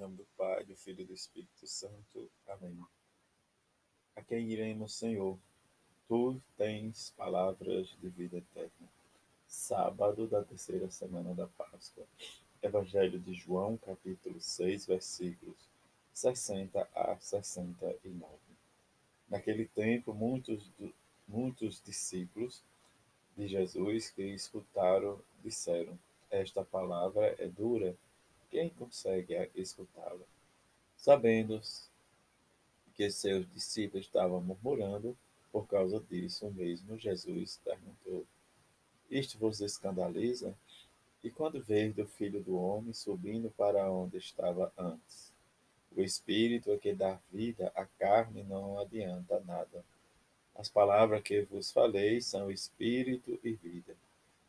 nome do Pai, do Filho e do Espírito Santo. Amém. A quem iremos, Senhor? Tu tens palavras de vida eterna. Sábado da terceira semana da Páscoa. Evangelho de João, capítulo 6, versículos 60 a 69. Naquele tempo, muitos, muitos discípulos de Jesus que escutaram disseram: Esta palavra é dura quem consegue escutá-la? Sabendo que seus discípulos estavam murmurando, por causa disso mesmo, Jesus perguntou: Isto vos escandaliza? E quando veio do filho do homem subindo para onde estava antes? O espírito é que dá vida, a carne não adianta nada. As palavras que vos falei são espírito e vida.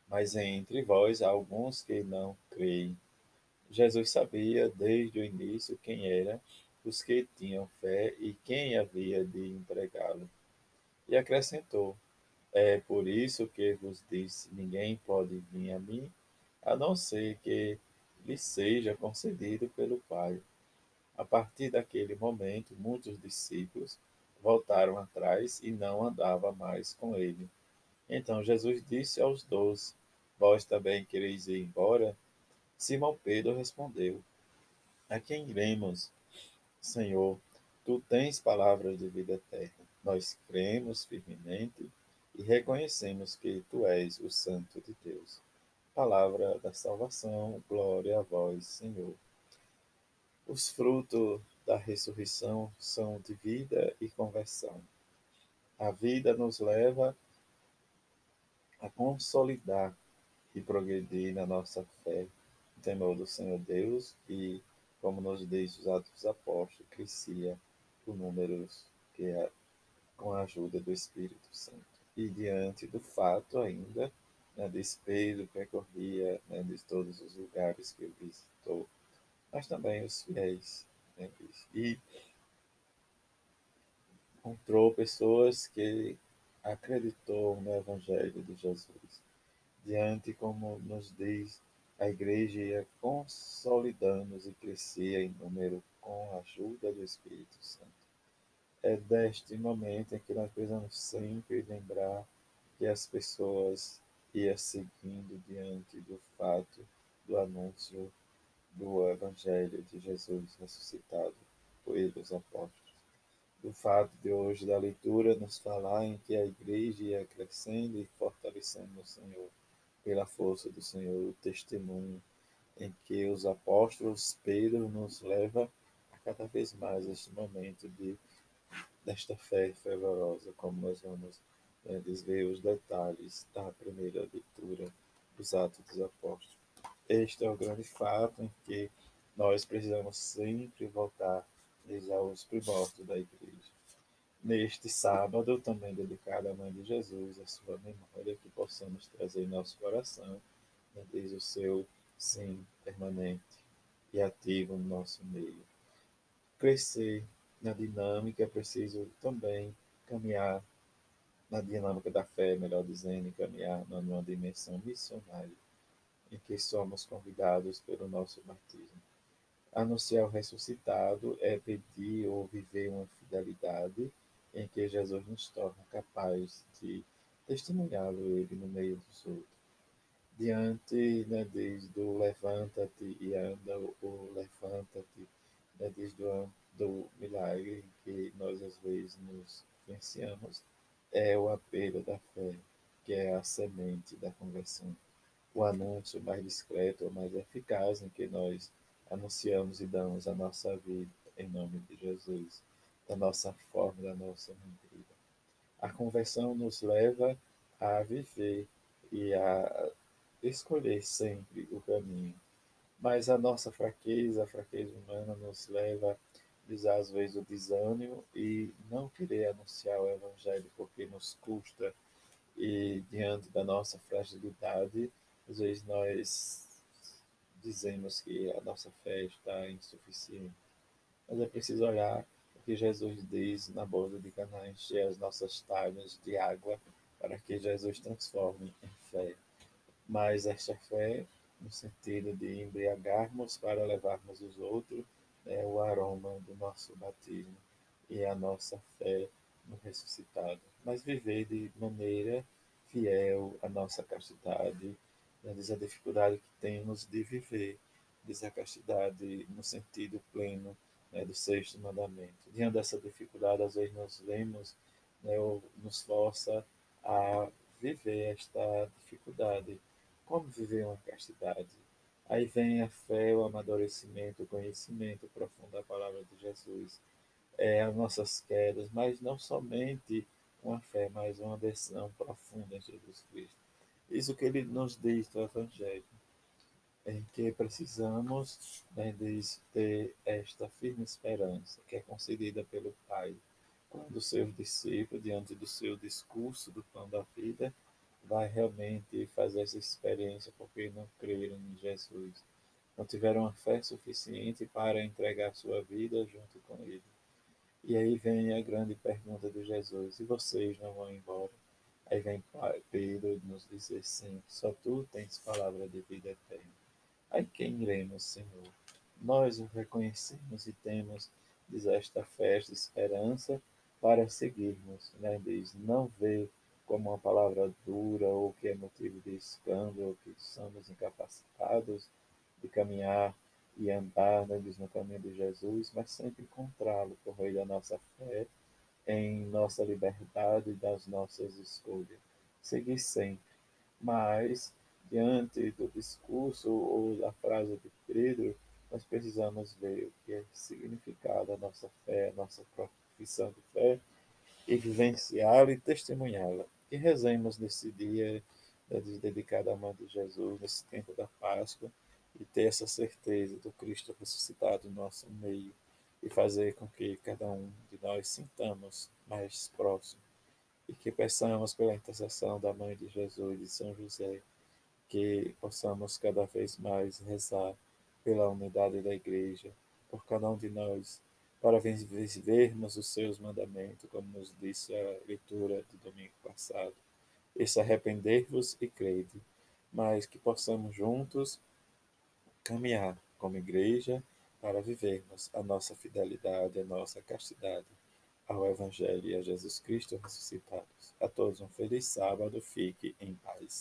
Mas entre vós há alguns que não creem. Jesus sabia desde o início quem eram os que tinham fé e quem havia de entregá-lo. E acrescentou: É por isso que vos disse: ninguém pode vir a mim, a não ser que lhe seja concedido pelo Pai. A partir daquele momento, muitos discípulos voltaram atrás e não andavam mais com ele. Então Jesus disse aos doze: Vós também quereis ir embora? Simão Pedro respondeu: A quem iremos, Senhor? Tu tens palavras de vida eterna. Nós cremos firmemente e reconhecemos que tu és o Santo de Deus. Palavra da salvação, glória a vós, Senhor. Os frutos da ressurreição são de vida e conversão. A vida nos leva a consolidar e progredir na nossa fé temor do Senhor Deus e, como nos diz os Atos dos Apóstolos, crescia o número que é com a ajuda do Espírito Santo. E diante do fato ainda, né, desse Pedro percorria né, de todos os lugares que visitou, mas também os fiéis. Né, e encontrou pessoas que acreditou no Evangelho de Jesus. Diante, como nos diz a igreja ia consolidando-se e crescia em número com a ajuda do Espírito Santo. É deste momento em que nós precisamos sempre lembrar que as pessoas iam seguindo diante do fato do anúncio do Evangelho de Jesus ressuscitado por os apóstolos. Do fato de hoje da leitura nos falar em que a igreja ia crescendo e fortalecendo no Senhor pela força do Senhor, o testemunho em que os apóstolos Pedro nos leva a cada vez mais este momento de desta fé fervorosa, como nós vamos né, desver os detalhes da primeira leitura dos Atos dos Apóstolos. Este é o grande fato em que nós precisamos sempre voltar aos primórdios da igreja neste sábado, também dedicado à Mãe de Jesus, a sua memória, que possamos trazer em nosso coração, né, desde o seu sim permanente e ativo no nosso meio. Crescer na dinâmica, é preciso também caminhar na dinâmica da fé, melhor dizendo, caminhar numa dimensão missionária, em que somos convidados pelo nosso batismo. Anunciar o ressuscitado é pedir ou viver uma fidelidade em que Jesus nos torna capaz de testemunhá-lo ele no meio dos outros. Diante, né, desde o levanta-te e anda, o levanta-te, né, desde o do milagre que nós às vezes nos venciamos, é o apelo da fé, que é a semente da conversão. O anúncio mais discreto, mais eficaz, em que nós anunciamos e damos a nossa vida em nome de Jesus da nossa forma, da nossa vida. A conversão nos leva a viver e a escolher sempre o caminho. Mas a nossa fraqueza, a fraqueza humana, nos leva a às vezes o desânimo e não querer anunciar o Evangelho porque nos custa e diante da nossa fragilidade, às vezes nós dizemos que a nossa fé está insuficiente. Mas é preciso olhar que Jesus diz na boda de Canaã, encher as nossas talhas de água para que Jesus transforme em fé. Mas esta fé, no sentido de embriagarmos para levarmos os outros é o aroma do nosso batismo e a nossa fé no ressuscitado, mas viver de maneira fiel à nossa castidade, né, diz a dificuldade que temos de viver, diz a castidade no sentido pleno né, do sexto mandamento. Diante dessa dificuldade, às vezes nós vemos, né, nos força a viver esta dificuldade. Como viver uma castidade? Aí vem a fé, o amadurecimento, o conhecimento profundo da palavra de Jesus, é, as nossas quedas, mas não somente uma fé, mas uma adesão profunda em Jesus Cristo. Isso que ele nos diz no Evangelho, em que precisamos né, de ter esta firme esperança que é concedida pelo Pai, quando os seus discípulos, diante do seu discurso do pão da vida, vai realmente fazer essa experiência porque não creram em Jesus, não tiveram a fé suficiente para entregar sua vida junto com Ele. E aí vem a grande pergunta de Jesus: e vocês não vão embora? Aí vem Pedro nos dizer sim, só tu tens palavra de vida eterna. Aí quem iremos, Senhor? Nós o reconhecemos e temos diz, esta fé, esta esperança para seguirmos. Né? Diz, não vê como uma palavra dura ou que é motivo de escândalo, que somos incapacitados de caminhar e andar né, no caminho de Jesus, mas sempre encontrá-lo por meio da nossa fé, em nossa liberdade e das nossas escolhas. Seguir sempre. Mas, diante do discurso ou da frase de Pedro, nós precisamos ver o que é significado a nossa fé, nossa profissão de fé, e vivenciá-la e testemunhá-la. E rezemos nesse dia dedicado à mãe de Jesus, nesse tempo da Páscoa, e ter essa certeza do Cristo ressuscitado no nosso meio e fazer com que cada um de nós sintamos mais próximo e que peçamos pela intercessão da Mãe de Jesus e de São José que possamos cada vez mais rezar pela unidade da Igreja, por cada um de nós, para vivermos os seus mandamentos, como nos disse a leitura do domingo passado. E se arrepender-vos e crede, mas que possamos juntos caminhar como igreja para vivermos a nossa fidelidade, a nossa castidade ao Evangelho e a Jesus Cristo ressuscitados. A todos um feliz sábado, fique em paz.